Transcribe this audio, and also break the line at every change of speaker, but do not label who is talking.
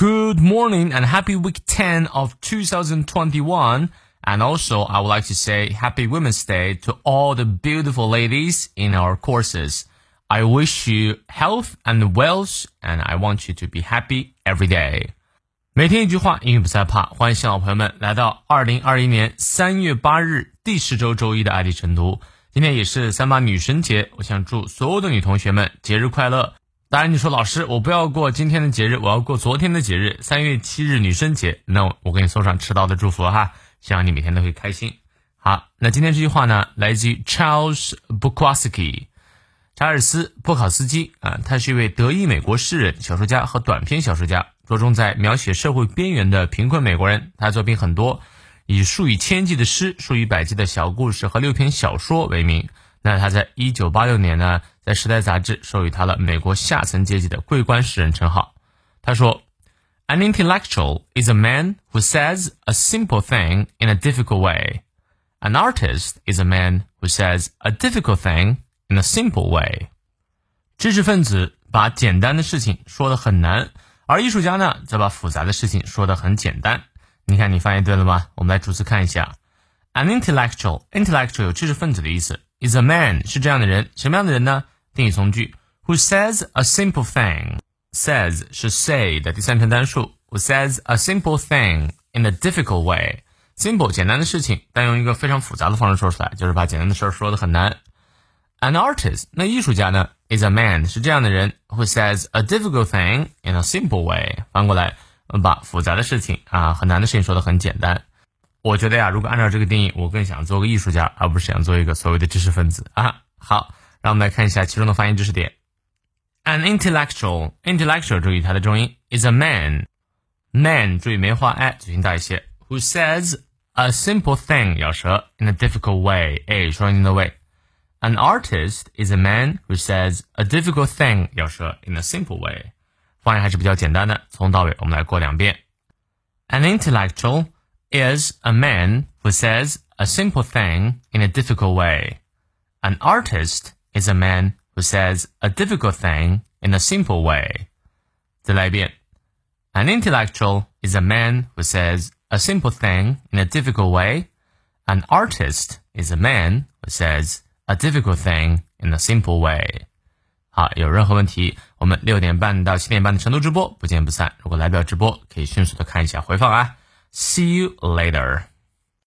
Good morning and happy week 10 of 2021. And also, I would like to say Happy Women's Day to all the beautiful ladies in our courses. I wish you health and wealth, and I want you to be happy every day. 每天一句话，英语不再怕。欢迎新老朋友们来到二零二一年三月八日第十周周一的爱丽晨读。今天也是三八女神节，我想祝所有的女同学们节日快乐。 当然，你说老师，我不要过今天的节日，我要过昨天的节日，三月七日女生节。那我给你送上迟到的祝福哈，希望你每天都会开心。好，那今天这句话呢，来自于 Charles Bukowski。查尔斯·布考斯基啊，他是一位德裔美国诗人、小说家和短篇小说家，着重在描写社会边缘的贫困美国人。他作品很多，以数以千计的诗、数以百计的小故事和六篇小说为名。那他在一九八六年呢，在《时代》杂志授予他了美国下层阶级的桂冠诗人称号。他说：“An intellectual is a man who says a simple thing in a difficult way. An artist is a man who says a difficult thing.” In a simple way，知识分子把简单的事情说的很难，而艺术家呢，则把复杂的事情说的很简单。你看，你翻译对了吗？我们来逐字看一下。An intellectual，intellectual 有知识分子的意思。Is a man 是这样的人，什么样的人呢？定语从句，Who says a simple thing？Says 是 say 的第三人称单数。Who says a simple thing in a difficult way？Simple 简单的事情，但用一个非常复杂的方式说出来，就是把简单的事儿说的很难。An artist，那艺术家呢？Is a man，是这样的人，who says a difficult thing in a simple way。翻过来，把复杂的事情啊，很难的事情说的很简单。我觉得呀，如果按照这个定义，我更想做个艺术家，而不是想做一个所谓的知识分子啊。好，让我们来看一下其中的发音知识点。An intellectual，intellectual，注意它的重音，is a man，man，注意梅花 a 嘴型大一些，who says a simple thing，咬舌，in a difficult way，哎，双音的位。An artist is a man who says a difficult thing 要说 in a simple way，发音还是比较简单的。从到尾我们来过两遍。An intellectual is a man who says a simple thing in a difficult way. An artist is a man who says a difficult thing in a simple way. 再来一遍。An intellectual is a man who says a simple thing in a difficult way. An artist is a man who says a difficult thing in a simple way。好，有任何问题，我们六点半到七点半的成都直播不见不散。如果来不了直播，可以迅速的看一下回放啊。See you later。